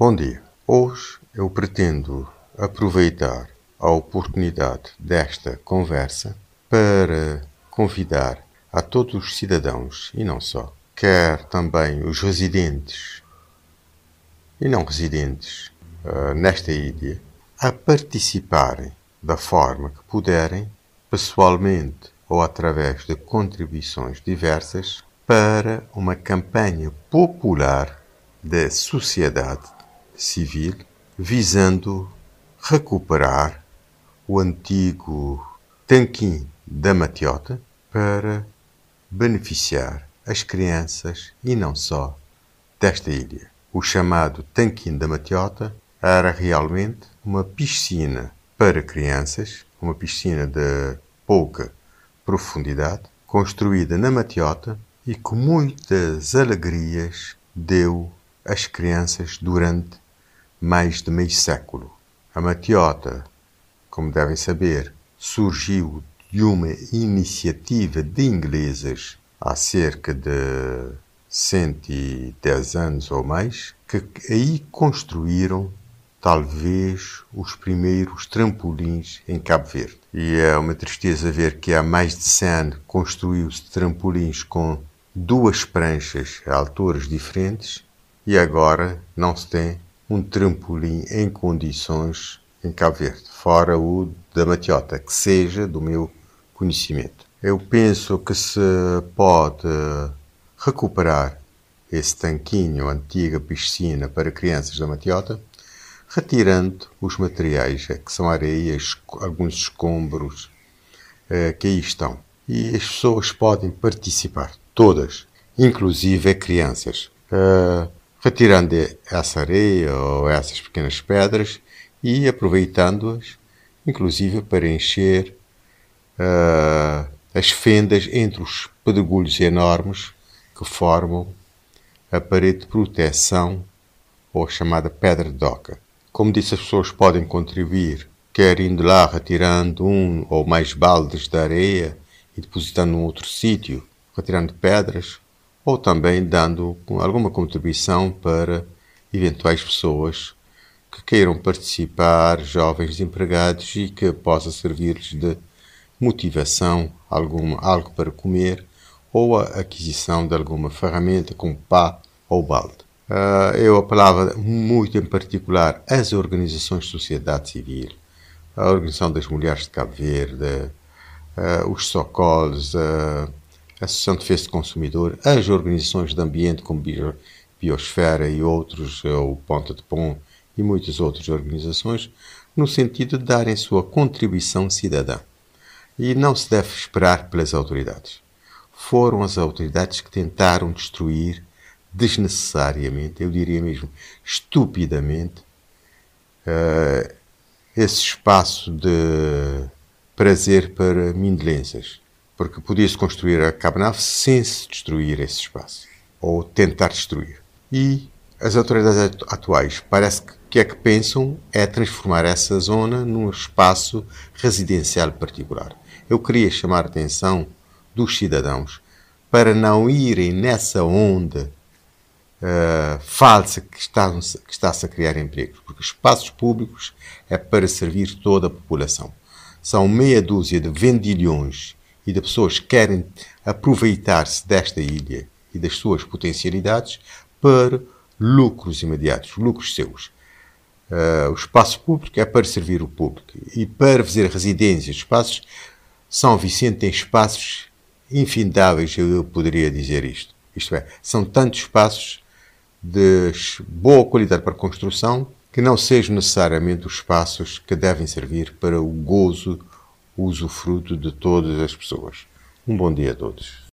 Bom dia. Hoje eu pretendo aproveitar a oportunidade desta conversa para convidar a todos os cidadãos e não só, quer também os residentes e não residentes uh, nesta ilha, a participarem da forma que puderem, pessoalmente ou através de contribuições diversas, para uma campanha popular da sociedade civil visando recuperar o antigo tanquim da Matiota para beneficiar as crianças e não só desta ilha. O chamado tanquim da Matiota era realmente uma piscina para crianças, uma piscina de pouca profundidade, construída na Matiota e com muitas alegrias deu às crianças durante mais de meio século. A Matiota, como devem saber, surgiu de uma iniciativa de ingleses há cerca de 110 anos ou mais, que aí construíram talvez os primeiros trampolins em Cabo Verde. E é uma tristeza ver que há mais de 100 anos construiu-se trampolins com duas pranchas a alturas diferentes e agora não se tem um trampolim em condições em Cabo Verde, fora o da Matiota, que seja do meu conhecimento. Eu penso que se pode recuperar esse tanquinho, antiga piscina para crianças da Matiota, retirando os materiais, eh, que são areias, alguns escombros eh, que aí estão. E as pessoas podem participar, todas, inclusive crianças. Uh, retirando essa areia ou essas pequenas pedras e aproveitando-as, inclusive para encher uh, as fendas entre os pedregulhos enormes que formam a parede de proteção ou chamada pedra de doca. Como disse, as pessoas podem contribuir, quer indo lá retirando um ou mais baldes de areia e depositando num outro sítio, retirando pedras, ou também dando alguma contribuição para eventuais pessoas que queiram participar, jovens desempregados e que possa servir-lhes de motivação, alguma, algo para comer ou a aquisição de alguma ferramenta como pá ou balde. Uh, eu apelava muito em particular às organizações de sociedade civil, a Organização das Mulheres de Cabo Verde, uh, os Socols, uh, a Associação de Defesa do Consumidor, as organizações de ambiente como Biosfera e outros, eh, o Ponta de Pom e muitas outras organizações, no sentido de darem sua contribuição cidadã. E não se deve esperar pelas autoridades. Foram as autoridades que tentaram destruir desnecessariamente, eu diria mesmo estupidamente, uh, esse espaço de prazer para mindelensas porque podia-se construir a Cabo sem se destruir esse espaço, ou tentar destruir. E as autoridades atuais parece que que é que pensam é transformar essa zona num espaço residencial particular. Eu queria chamar a atenção dos cidadãos para não irem nessa onda uh, falsa que está-se está a criar empregos, porque espaços públicos é para servir toda a população. São meia dúzia de vendilhões e de pessoas que querem aproveitar-se desta ilha e das suas potencialidades para lucros imediatos, lucros seus. Uh, o espaço público é para servir o público e para fazer residências, espaços. São Vicente tem espaços infindáveis, eu poderia dizer isto. Isto é, são tantos espaços de boa qualidade para construção que não sejam necessariamente os espaços que devem servir para o gozo usufruto de todas as pessoas. Um bom dia a todos.